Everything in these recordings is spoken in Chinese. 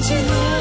记你。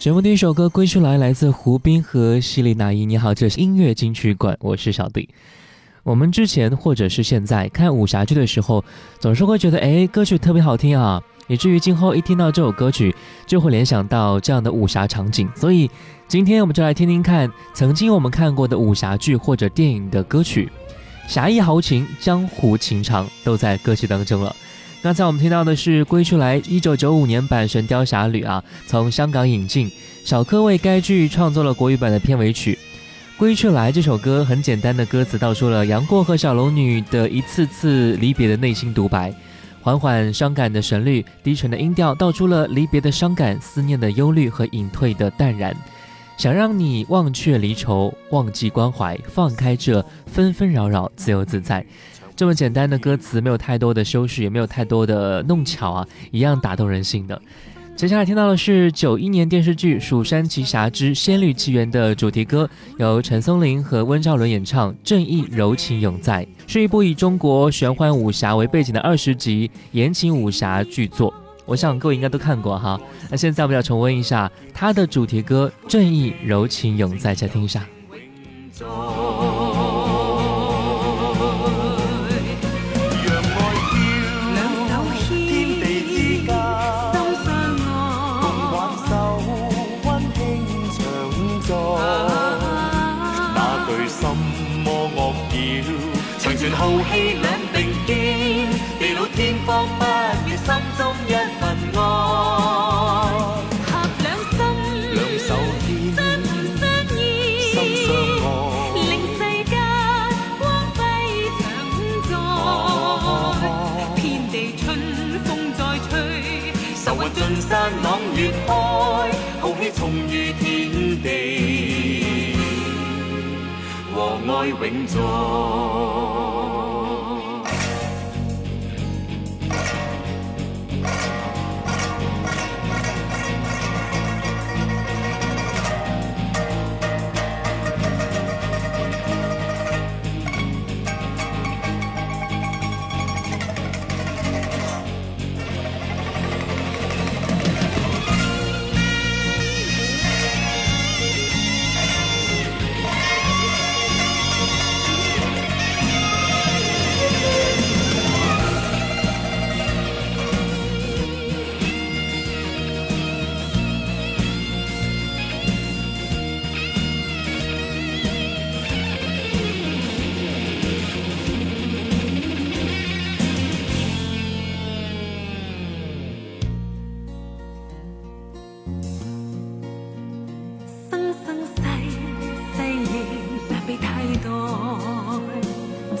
节目第一首歌《归去来》来自胡斌和西丽娜伊。你好，这是音乐金曲馆，我是小弟。我们之前或者是现在看武侠剧的时候，总是会觉得哎，歌曲特别好听啊，以至于今后一听到这首歌曲，就会联想到这样的武侠场景。所以今天我们就来听听看，曾经我们看过的武侠剧或者电影的歌曲，侠义豪情、江湖情长，都在歌曲当中了。刚才我们听到的是《归去来》，一九九五年版《神雕侠侣》啊，从香港引进，小柯为该剧创作了国语版的片尾曲《归去来》。这首歌很简单的歌词，道出了杨过和小龙女的一次次离别的内心独白。缓缓伤感的旋律，低沉的音调，道出了离别的伤感、思念的忧虑和隐退的淡然。想让你忘却离愁，忘记关怀，放开这纷纷扰扰，自由自在。这么简单的歌词，没有太多的修饰，也没有太多的弄巧啊，一样打动人心的。接下来听到的是九一年电视剧《蜀山奇侠之仙侣奇缘》的主题歌，由陈松伶和温兆伦演唱，《正义柔情永在》。是一部以中国玄幻武侠为背景的二十集言情武侠剧作，我想各位应该都看过哈。那现在我们要重温一下它的主题歌《正义柔情永在》，再听一下。爱永在。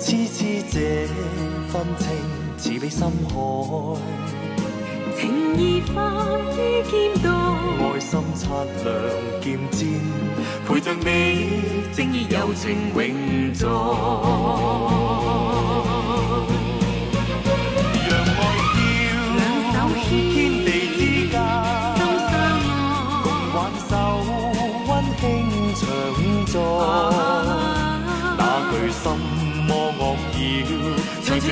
痴痴这份情，似比深海。情义化于剑道，爱心擦亮剑尖，陪着你，正义友情永在。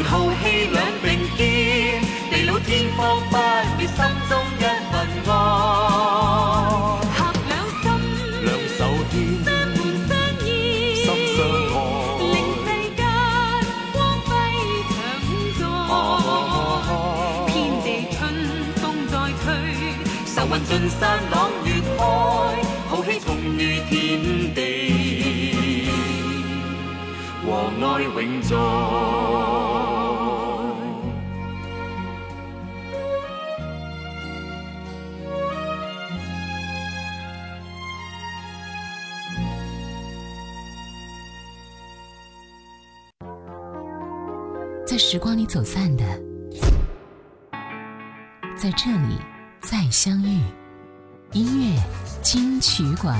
豪气两并肩，地老天荒不灭心中一份爱。合两心，两手牵，心相依，心相爱，令世间光辉常在。遍地春风再吹，愁云尽散，朗月开，豪气同于天地，和爱永在。时光里走散的，在这里再相遇。音乐金曲馆，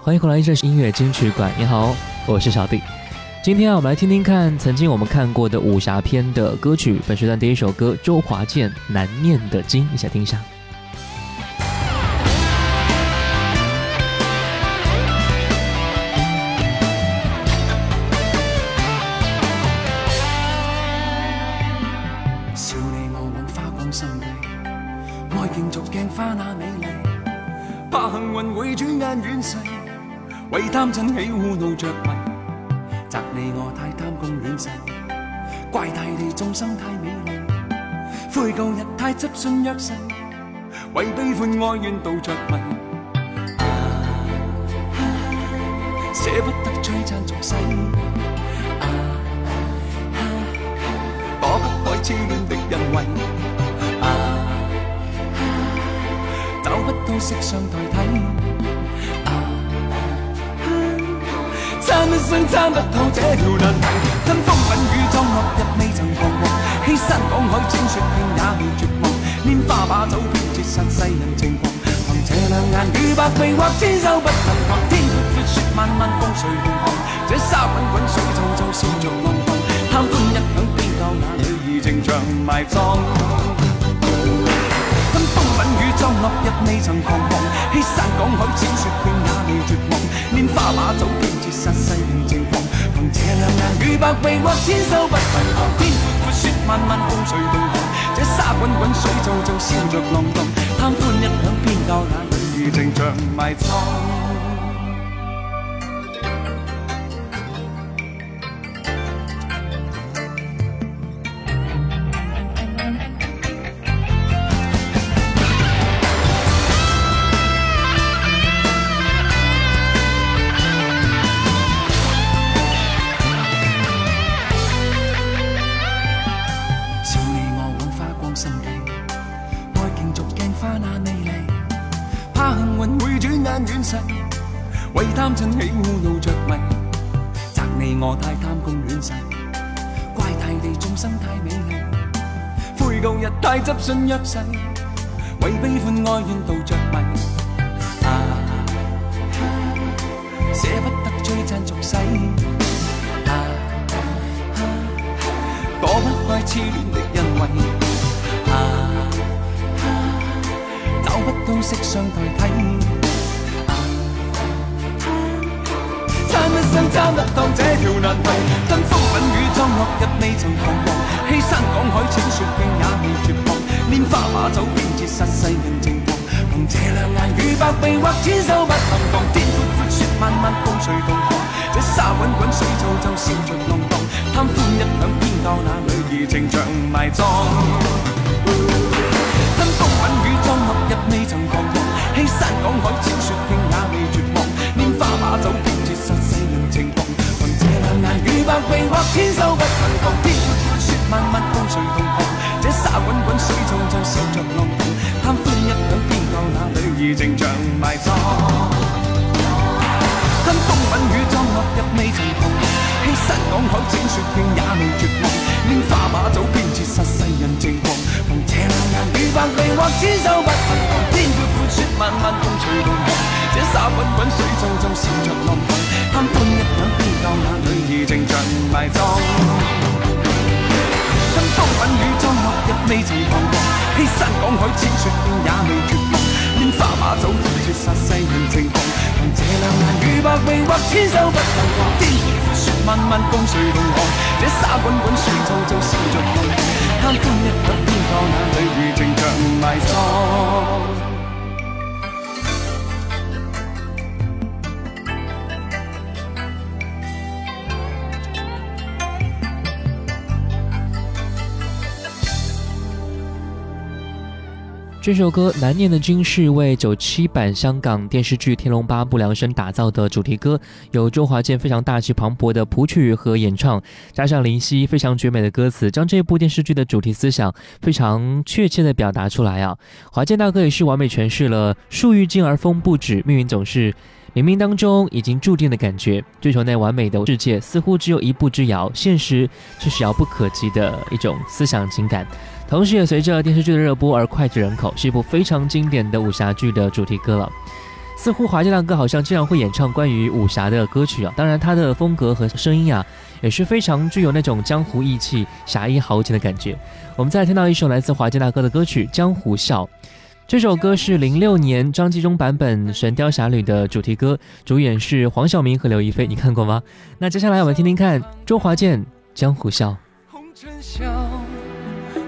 欢迎回来，这是音乐金曲馆。你好，我是小弟。今天我们来听听看，曾经我们看过的武侠片的歌曲。本时段第一首歌，周华健《难念的经》，一起来听一下？为贪嗔喜恶怒着迷，责你我太贪功恋势，怪大地众生太美丽，悔旧日太执信约誓，为悲欢哀怨妒着迷，啊哈，舍不得璀璨俗世，啊哈，躲不开痴恋的欣慰，啊哈，找不到色相代替。叹一生参不透这条难，跟风滚雨葬落日未曾彷徨，欺山赶海践雪平也未绝望，拈花把酒偏折煞世人情狂，凭这两眼与百臂或千手不能防，天阔阔雪漫漫风随鸿翔，这沙滚滚水皱皱笑着浪荡，贪欢一晌偏教那女儿情长埋葬。壮落日未曾彷徨，欺山赶海，千雪冰也未绝望。拈花把酒，偏折煞世人情狂，凭这两眼与百臂或千手不还防。天阔阔，雪漫漫，风吹动浪。这沙滚滚，水皱皱，笑着浪荡。贪欢一响，偏教那泪如情像埋汤。尽约誓，为悲欢哀怨度着迷。啊，舍不得摧残俗世。啊，躲不开痴恋的欣慰。啊，找不到色相代替。想揸不到这条难题，跟风滚雨撞落日未曾彷徨，欺山赶海千雪径也未绝望，拈花把酒偏折煞世人情狂。凭这两眼与百臂或千手不能防，天阔阔，雪漫漫风随浪狂，这沙滚滚水皱皱笑逐浪荡，贪欢一晌偏教那女儿情长埋葬。跟风滚雨撞落日未曾彷徨，欺山赶海千雪径也未绝望，拈花把酒偏难与白眉或千手不能扛，天阔阔雪漫漫，风随浪狂，这沙滚滚，水皱皱，受着浪狂，贪欢一晌偏教那女儿情长埋葬。跟风吻雨葬落日未曾狂，欺山赶海只雪惊也未绝望。拈花把酒偏折煞世人情狂。凭这两眼与百臂或千手不能扛，天阔阔雪漫漫，风随浪狂，这沙滚滚，水皱皱，笑着浪荡，贪欢一晌偏教那。柔情长埋葬，春风吻雨中落日未曾彷徨，欺山赶海千雪变也未绝望，拈花马走尽绝杀世人情狂，凭这两眼与百臂或千手不能防。天烟滚雪漫漫，共谁同航？这沙滚滚，水皱皱笑着看。贪欢一刻，偏教那柔情长埋葬。这首歌《难念的经》是为九七版香港电视剧《天龙八部》量身打造的主题歌，由周华健非常大气磅礴的谱曲和演唱，加上林夕非常绝美的歌词，将这部电视剧的主题思想非常确切的表达出来啊！华健大哥也是完美诠释了“树欲静而风不止，命运总是冥冥当中已经注定”的感觉，追求那完美的世界似乎只有一步之遥，现实却是遥不可及的一种思想情感。同时也随着电视剧的热播而脍炙人口，是一部非常经典的武侠剧的主题歌了。似乎华健大哥好像经常会演唱关于武侠的歌曲啊，当然他的风格和声音啊也是非常具有那种江湖义气、侠义豪情的感觉。我们再听到一首来自华健大哥的歌曲《江湖笑》，这首歌是零六年张纪中版本《神雕侠侣》的主题歌，主演是黄晓明和刘亦菲，你看过吗？那接下来我们听听看周华健《江湖笑》。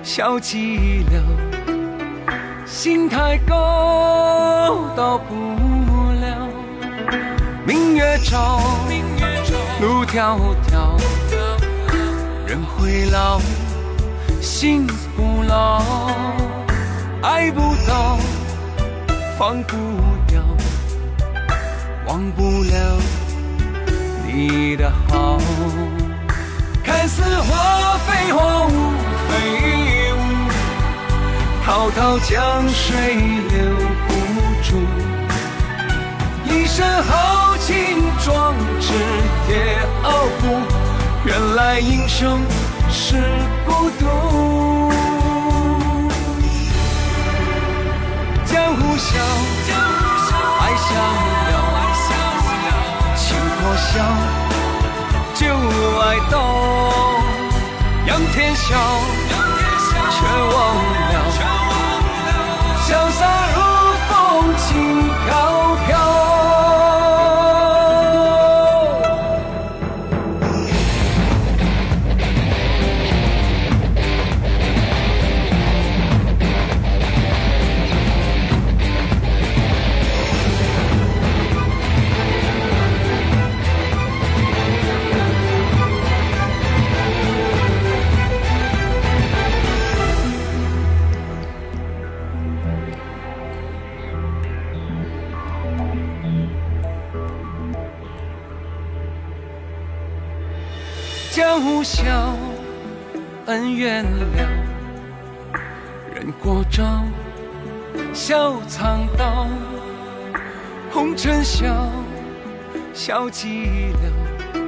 小寂寥，心太高，到不了；明月照，路迢迢。人会老，心不老，爱不到，放不掉，忘不了你的好。看似花非花，雾。飞舞，滔滔江水留不住，一身豪情壮志铁傲骨。原来英雄是孤独，江湖笑，爱逍遥，情破晓，旧爱到。仰天笑，却忘了，潇洒如风轻飘。笑恩怨了，人过招，笑藏刀。红尘笑笑寂寥，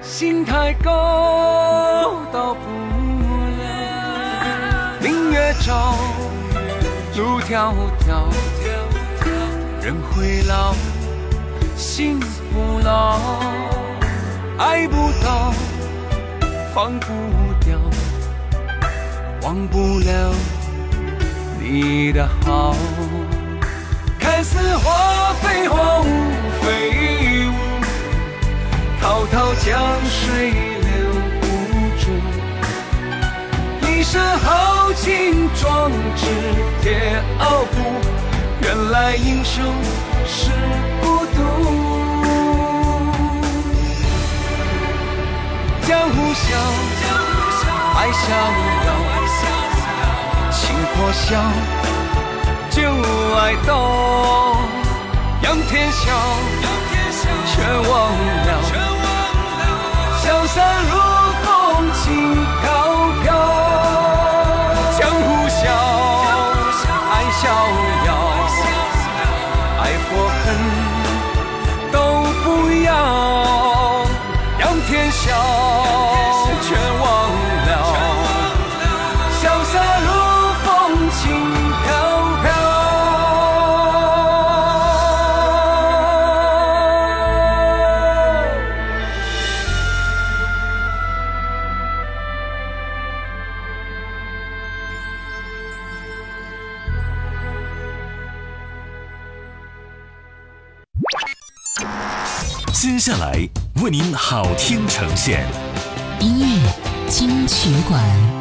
心太高，到不了。明月照，路迢迢，人会老，心不老，爱不到。忘不掉，忘不了你的好。看似花非花雾非雾，滔滔江水留不住。一身豪情壮志也傲骨，原来英雄是孤独。江湖笑，爱逍遥，情破晓，酒爱倒，仰天笑，全忘了，潇洒如风景。笑，全忘了，潇洒如风，轻飘飘。接下来。为您好听呈现，音乐金曲馆。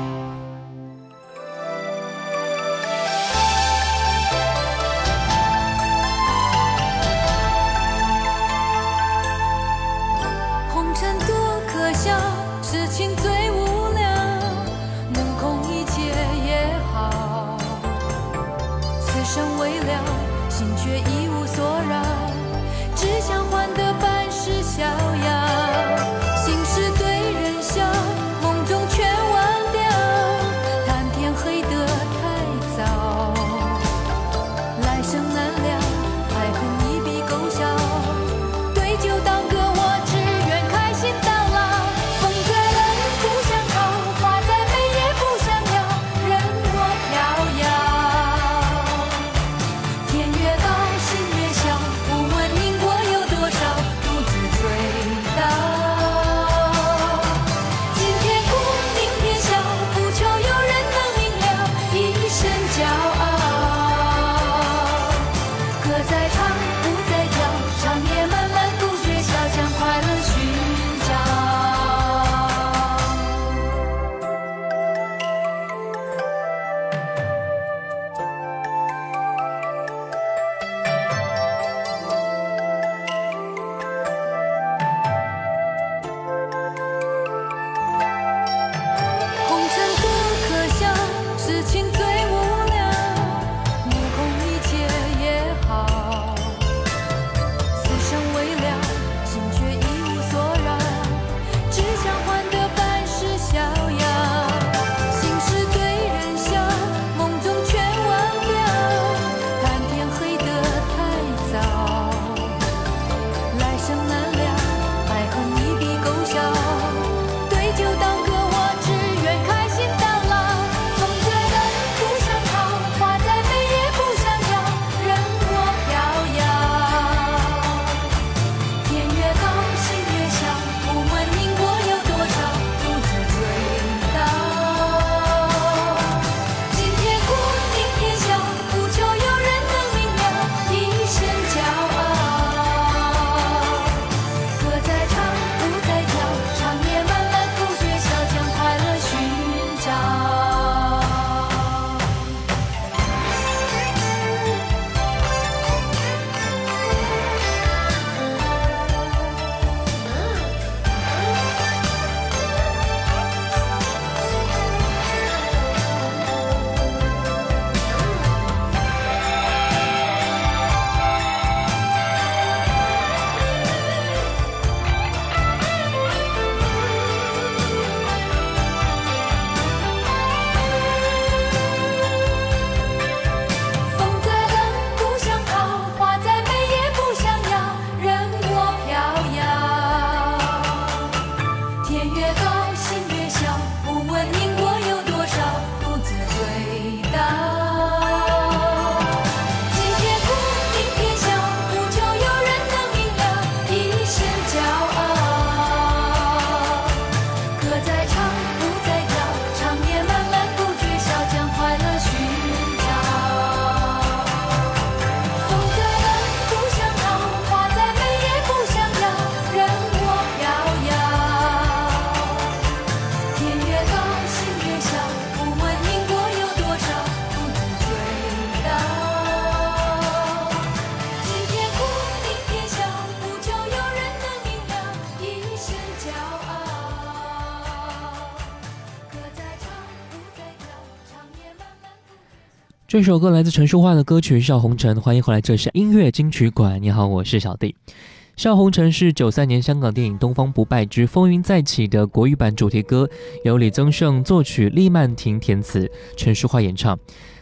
这首歌来自陈淑桦的歌曲《笑红尘》，欢迎回来，这是音乐金曲馆。你好，我是小弟。《笑红尘》是九三年香港电影《东方不败之风云再起》的国语版主题歌，由李宗盛作曲，厉曼婷填词，陈淑桦演唱。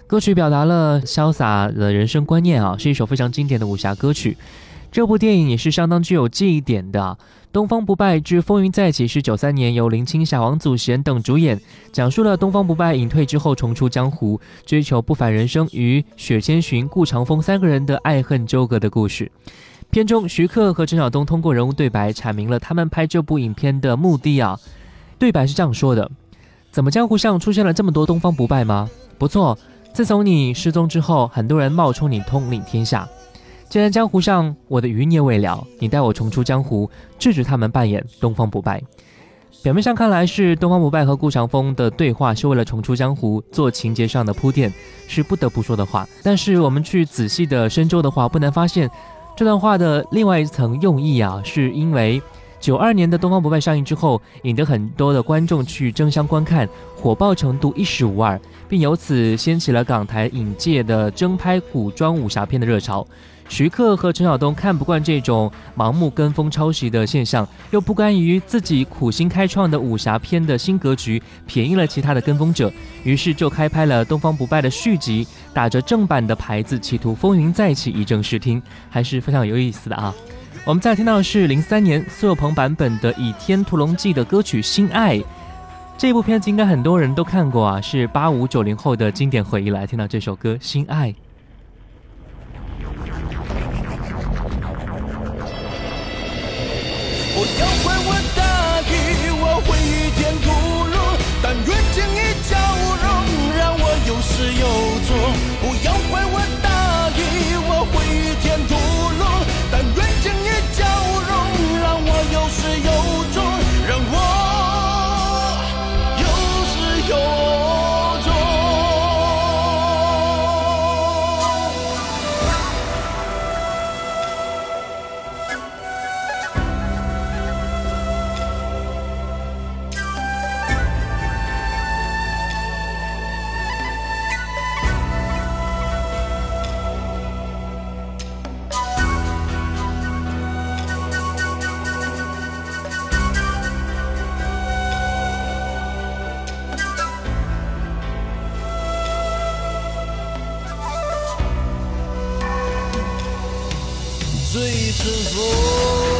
歌曲表达了潇洒的人生观念啊，是一首非常经典的武侠歌曲。这部电影也是相当具有记忆点的。《东方不败之风云再起》是九三年由林青霞、王祖贤等主演，讲述了东方不败隐退之后重出江湖，追求不凡人生与雪千寻、顾长风三个人的爱恨纠葛的故事。片中，徐克和陈晓东通过人物对白阐明了他们拍这部影片的目的啊。对白是这样说的：“怎么江湖上出现了这么多东方不败吗？不错，自从你失踪之后，很多人冒充你统领天下。”现在江湖上，我的余孽未了，你带我重出江湖，制止他们扮演东方不败。表面上看来，是东方不败和顾长风的对话，是为了重出江湖做情节上的铺垫，是不得不说的话。但是我们去仔细的深究的话，不难发现，这段话的另外一层用意啊，是因为九二年的《东方不败》上映之后，引得很多的观众去争相观看，火爆程度一时无二，并由此掀起了港台影界的争拍古装武侠片的热潮。徐克和陈晓东看不惯这种盲目跟风抄袭的现象，又不甘于自己苦心开创的武侠片的新格局便宜了其他的跟风者，于是就开拍了《东方不败》的续集，打着正版的牌子，企图风云再起，以正视听，还是非常有意思的啊。我们再听到的是零三年苏有朋版本的《倚天屠龙记》的歌曲《心爱》，这部片子应该很多人都看过啊，是八五九零后的经典回忆来听到这首歌《心爱》。醉春风。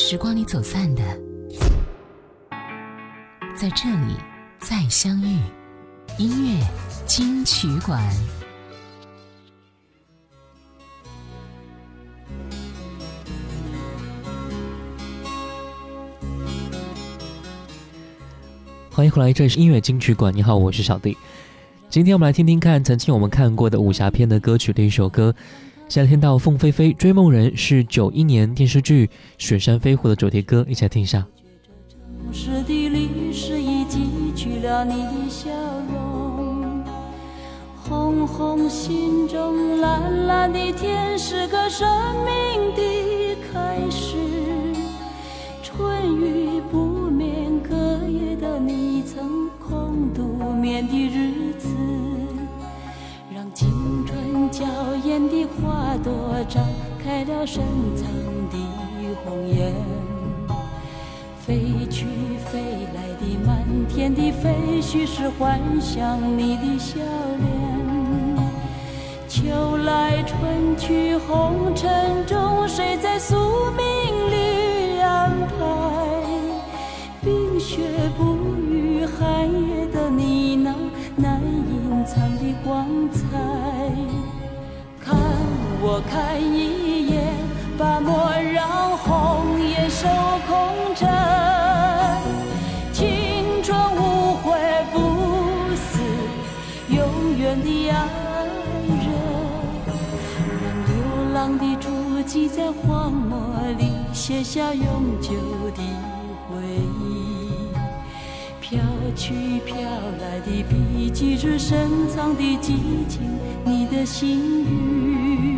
时光里走散的，在这里再相遇。音乐金曲馆，欢迎回来，这里是音乐金曲馆。你好，我是小弟。今天我们来听听看，曾经我们看过的武侠片的歌曲的一首歌。夏天到，凤飞飞，追梦人是九一年电视剧雪山飞狐的主题歌，一起来听一下。红红心中，蓝蓝的天是个生命的开始。春雨不眠，隔夜的你曾空独眠的日子。青春娇艳的花朵，绽开了深藏的红颜。飞去飞来的满天的飞絮，是幻想你的笑脸。秋来春去红尘中，谁在宿命里？多看一眼，把莫让红颜，守空枕。青春无悔不死，永远的爱人。让流浪的足迹在荒漠里写下永久的回忆。飘去飘来的笔迹，是深藏的激情，你的心语。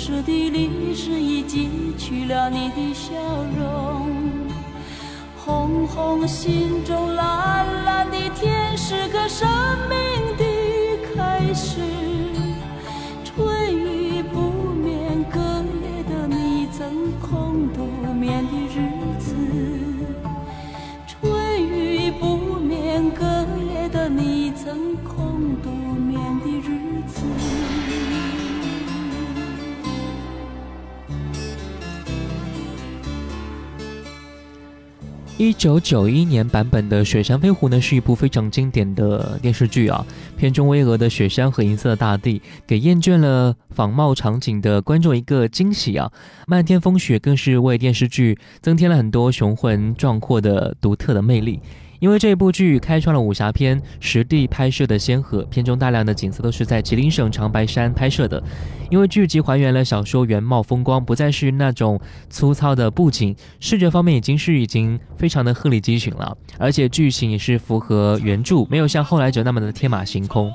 流逝的历史已记取了你的笑容，红红心。一九九一年版本的《雪山飞狐》呢，是一部非常经典的电视剧啊。片中巍峨的雪山和银色的大地，给厌倦了仿冒场景的观众一个惊喜啊。漫天风雪更是为电视剧增添了很多雄浑壮阔的独特的魅力。因为这部剧开创了武侠片实地拍摄的先河，片中大量的景色都是在吉林省长白山拍摄的。因为剧集还原了小说原貌风光，不再是那种粗糙的布景，视觉方面已经是已经非常的鹤立鸡群了，而且剧情也是符合原著，没有像后来者那么的天马行空。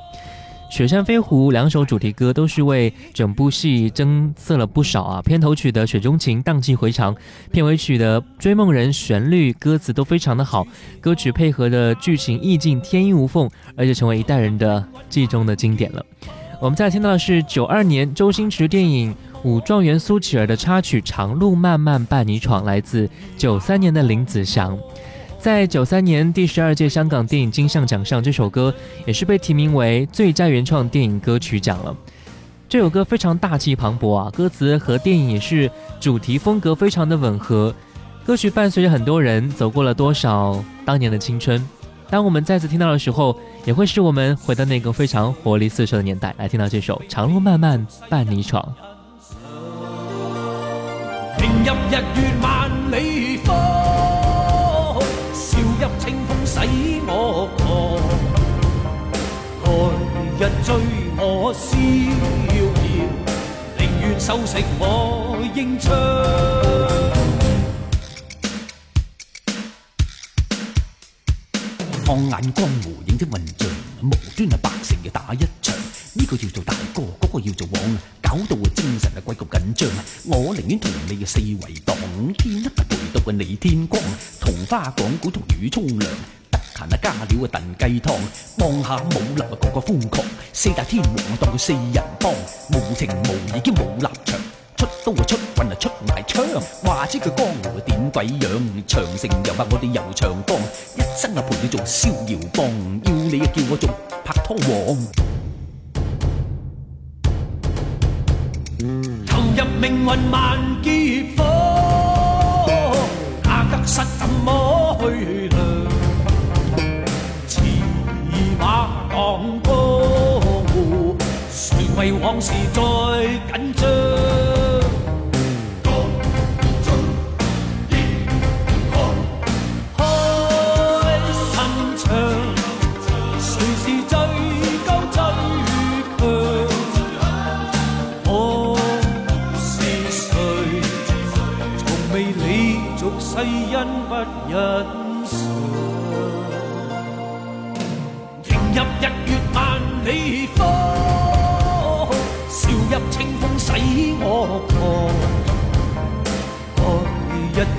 《雪山飞狐》两首主题歌都是为整部戏增色了不少啊！片头曲的《雪中情》荡气回肠，片尾曲的《追梦人》旋律歌词都非常的好，歌曲配合的剧情意境天衣无缝，而且成为一代人的记忆中的经典了。我们再听到的是九二年周星驰电影《武状元苏乞儿》的插曲《长路漫漫伴你闯》，来自九三年的林子祥。在九三年第十二届香港电影金像奖上，这首歌也是被提名为最佳原创电影歌曲奖了。这首歌非常大气磅礴啊，歌词和电影也是主题风格非常的吻合。歌曲伴随着很多人走过了多少当年的青春，当我们再次听到的时候，也会使我们回到那个非常活力四射的年代，来听到这首《长路漫漫伴你闯》。日追我逍遥，宁愿手执我英枪。放眼江湖，影子混帐，无端啊，百姓要打一场。呢个叫做大哥，嗰个要做王，搞到啊，精神啊，鬼咁紧张。我宁愿同你嘅四围荡五天，不陪到啊，你天光，同花讲古，同雨冲凉。行啊，加料啊，炖鸡汤，望下武林啊，个个疯狂，四大天王当佢四人帮，无情无义兼冇立场，出刀啊，出棍啊，出埋枪，话知佢江湖点鬼样，长城又话我哋又长江，一生啊陪你做逍遥帮，要你啊叫我做拍拖王，投入命运万劫火，得失怎么去量？马当歌，谁为往事再紧张？共醉唱，谁是最高最强？我是谁？从未理俗世因不一。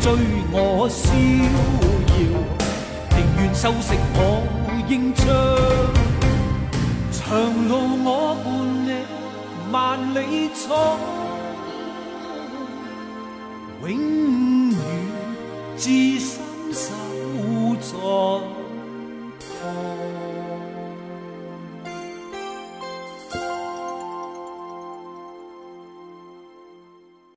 追我逍遥，宁愿收拾我应唱。长路我伴你万里闯，永远志。